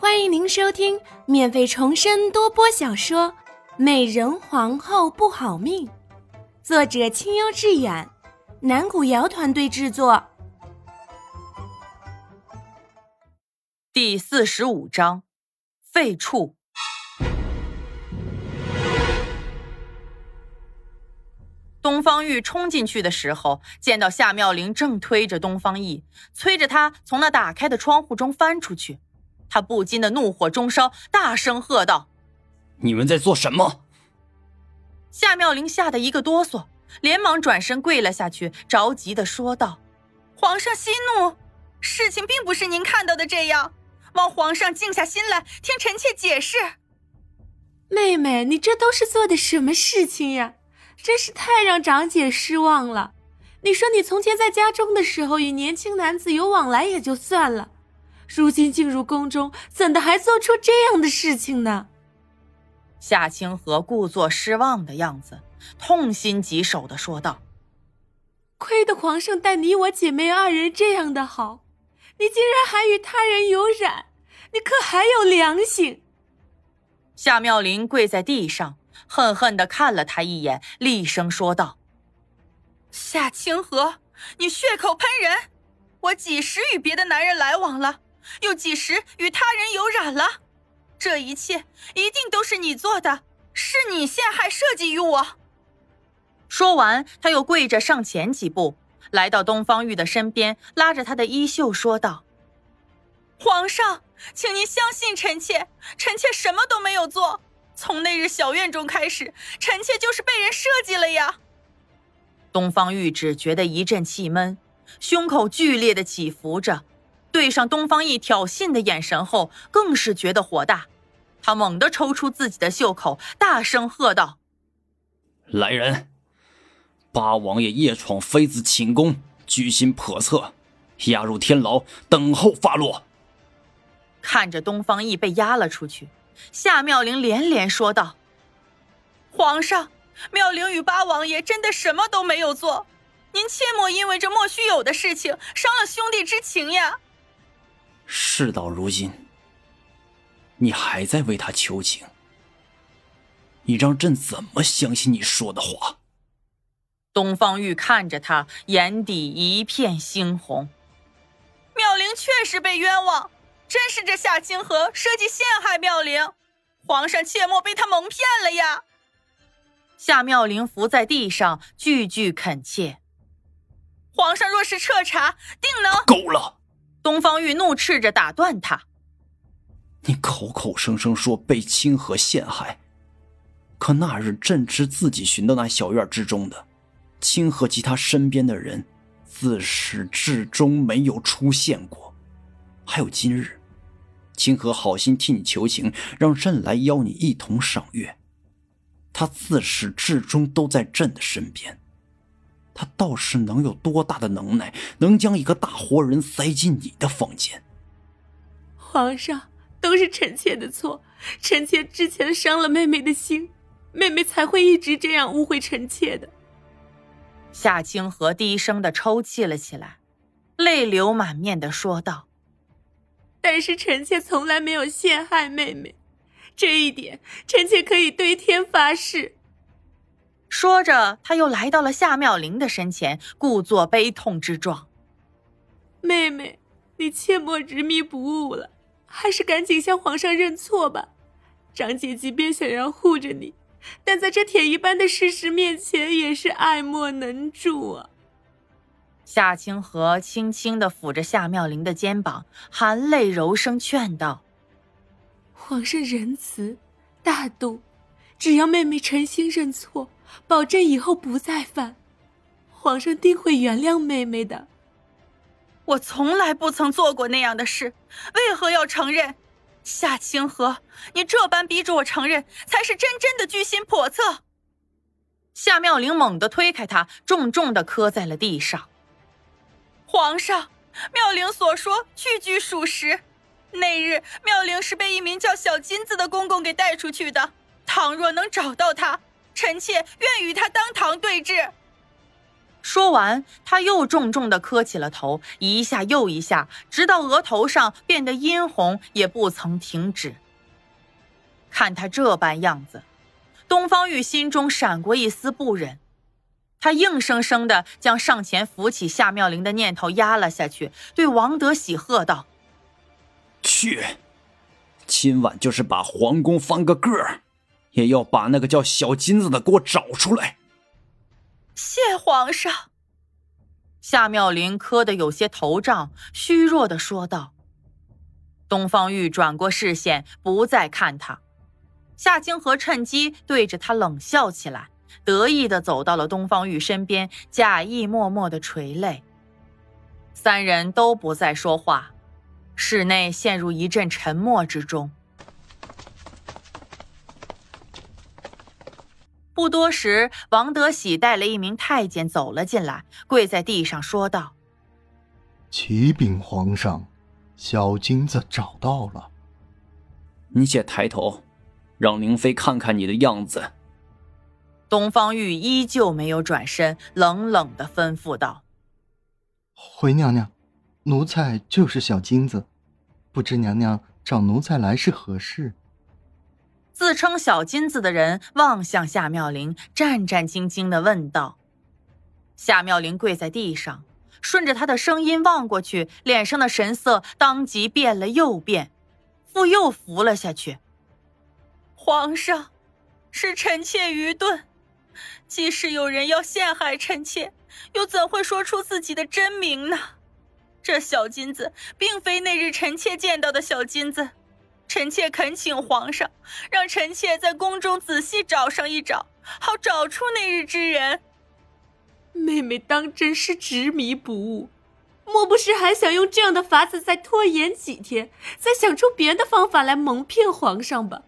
欢迎您收听免费重生多播小说《美人皇后不好命》，作者清幽致远，南古瑶团队制作。第四十五章，废处。东方玉冲进去的时候，见到夏妙玲正推着东方奕，催着他从那打开的窗户中翻出去。他不禁的怒火中烧，大声喝道：“你们在做什么？”夏妙玲吓得一个哆嗦，连忙转身跪了下去，着急的说道：“皇上息怒，事情并不是您看到的这样，望皇上静下心来，听臣妾解释。”妹妹，你这都是做的什么事情呀？真是太让长姐失望了。你说你从前在家中的时候与年轻男子有往来也就算了，如今进入宫中，怎的还做出这样的事情呢？夏清河故作失望的样子，痛心疾首的说道：“亏得皇上待你我姐妹二人这样的好，你竟然还与他人有染，你可还有良心？”夏妙玲跪在地上。恨恨的看了他一眼，厉声说道：“夏清河，你血口喷人！我几时与别的男人来往了？又几时与他人有染了？这一切一定都是你做的，是你陷害设计于我。”说完，他又跪着上前几步，来到东方玉的身边，拉着他的衣袖说道：“皇上，请您相信臣妾，臣妾什么都没有做。”从那日小院中开始，臣妾就是被人设计了呀。东方玉只觉得一阵气闷，胸口剧烈的起伏着，对上东方奕挑衅的眼神后，更是觉得火大。他猛地抽出自己的袖口，大声喝道：“来人，八王爷夜闯妃子寝宫，居心叵测，押入天牢，等候发落。”看着东方奕被押了出去。夏妙玲连连说道：“皇上，妙玲与八王爷真的什么都没有做，您切莫因为这莫须有的事情伤了兄弟之情呀。”事到如今，你还在为他求情，你让朕怎么相信你说的话？东方玉看着他，眼底一片猩红。妙玲确实被冤枉。真是这夏清河设计陷害妙龄，皇上切莫被他蒙骗了呀！夏妙龄伏在地上，句句恳切。皇上若是彻查，定能够了。东方玉怒斥着打断他：“你口口声声说被清河陷害，可那日朕知自己寻到那小院之中的清河及他身边的人，自始至终没有出现过，还有今日。”清河好心替你求情，让朕来邀你一同赏月。他自始至终都在朕的身边，他倒是能有多大的能耐，能将一个大活人塞进你的房间？皇上，都是臣妾的错，臣妾之前伤了妹妹的心，妹妹才会一直这样误会臣妾的。夏清河低声的抽泣了起来，泪流满面的说道。但是臣妾从来没有陷害妹妹，这一点臣妾可以对天发誓。说着，他又来到了夏妙玲的身前，故作悲痛之状。妹妹，你切莫执迷不悟了，还是赶紧向皇上认错吧。长姐即便想要护着你，但在这铁一般的事实面前，也是爱莫能助啊。夏清河轻轻的抚着夏妙玲的肩膀，含泪柔声劝道：“皇上仁慈大度，只要妹妹诚心认错，保证以后不再犯，皇上定会原谅妹妹的。”我从来不曾做过那样的事，为何要承认？夏清河，你这般逼着我承认，才是真正的居心叵测。夏妙玲猛地推开他，重重的磕在了地上。皇上，妙龄所说句句属实。那日妙龄是被一名叫小金子的公公给带出去的。倘若能找到他，臣妾愿与他当堂对质。说完，他又重重的磕起了头，一下又一下，直到额头上变得殷红，也不曾停止。看他这般样子，东方玉心中闪过一丝不忍，他硬生生的将上前扶起夏妙玲的念头压了下去，对王德喜喝道：“去，今晚就是把皇宫翻个个儿，也要把那个叫小金子的给我找出来。”谢皇上。夏妙玲磕得有些头胀，虚弱的说道。东方玉转过视线，不再看他。夏清河趁机对着他冷笑起来，得意的走到了东方玉身边，假意默默的垂泪。三人都不再说话，室内陷入一阵沉默之中。多时，王德喜带了一名太监走了进来，跪在地上说道：“启禀皇上，小金子找到了。”你且抬头。让灵妃看看你的样子。东方玉依旧没有转身，冷冷的吩咐道：“回娘娘，奴才就是小金子，不知娘娘找奴才来是何事？”自称小金子的人望向夏妙玲，战战兢兢的问道。夏妙玲跪在地上，顺着他的声音望过去，脸上的神色当即变了又变，复又伏了下去。皇上，是臣妾愚钝。即使有人要陷害臣妾，又怎会说出自己的真名呢？这小金子并非那日臣妾见到的小金子。臣妾恳请皇上，让臣妾在宫中仔细找上一找，好找出那日之人。妹妹当真是执迷不悟，莫不是还想用这样的法子再拖延几天，再想出别的方法来蒙骗皇上吧？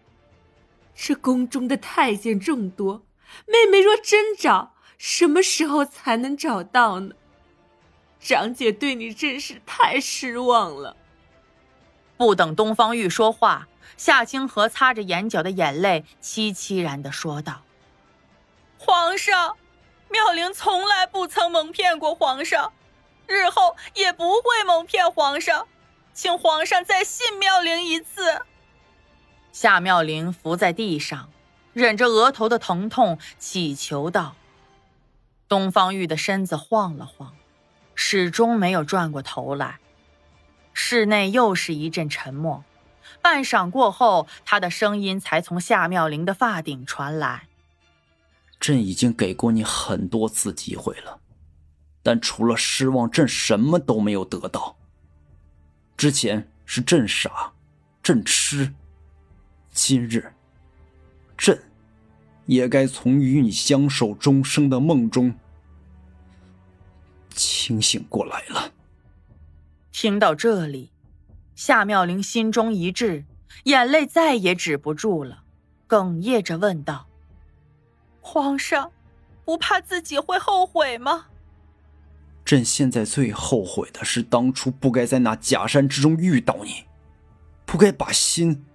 这宫中的太监众多，妹妹若真找，什么时候才能找到呢？长姐对你真是太失望了。不等东方玉说话，夏清河擦着眼角的眼泪，凄凄然的说道：“皇上，妙龄从来不曾蒙骗过皇上，日后也不会蒙骗皇上，请皇上再信妙龄一次。”夏妙玲伏在地上，忍着额头的疼痛，祈求道：“东方玉的身子晃了晃，始终没有转过头来。”室内又是一阵沉默。半晌过后，他的声音才从夏妙玲的发顶传来：“朕已经给过你很多次机会了，但除了失望，朕什么都没有得到。之前是朕傻，朕痴。”今日，朕也该从与你相守终生的梦中清醒过来了。听到这里，夏妙玲心中一滞，眼泪再也止不住了，哽咽着问道：“皇上，不怕自己会后悔吗？”朕现在最后悔的是当初不该在那假山之中遇到你，不该把心。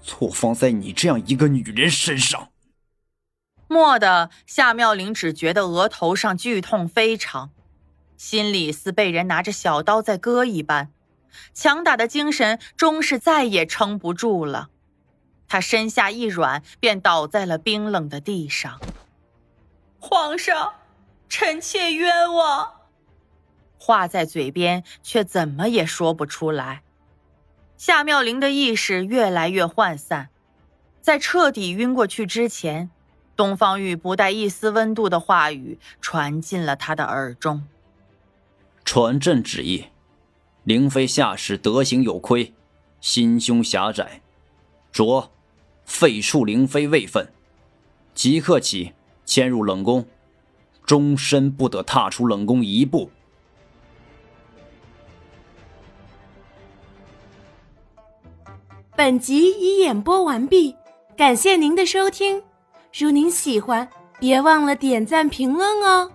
错放在你这样一个女人身上。蓦地，夏妙玲只觉得额头上剧痛非常，心里似被人拿着小刀在割一般，强大的精神终是再也撑不住了。他身下一软，便倒在了冰冷的地上。皇上，臣妾冤枉。话在嘴边，却怎么也说不出来。夏妙玲的意识越来越涣散，在彻底晕过去之前，东方玉不带一丝温度的话语传进了他的耳中。传朕旨意，灵妃下世德行有亏，心胸狭窄，着废黜灵妃位分，即刻起迁入冷宫，终身不得踏出冷宫一步。本集已演播完毕，感谢您的收听。如您喜欢，别忘了点赞评论哦。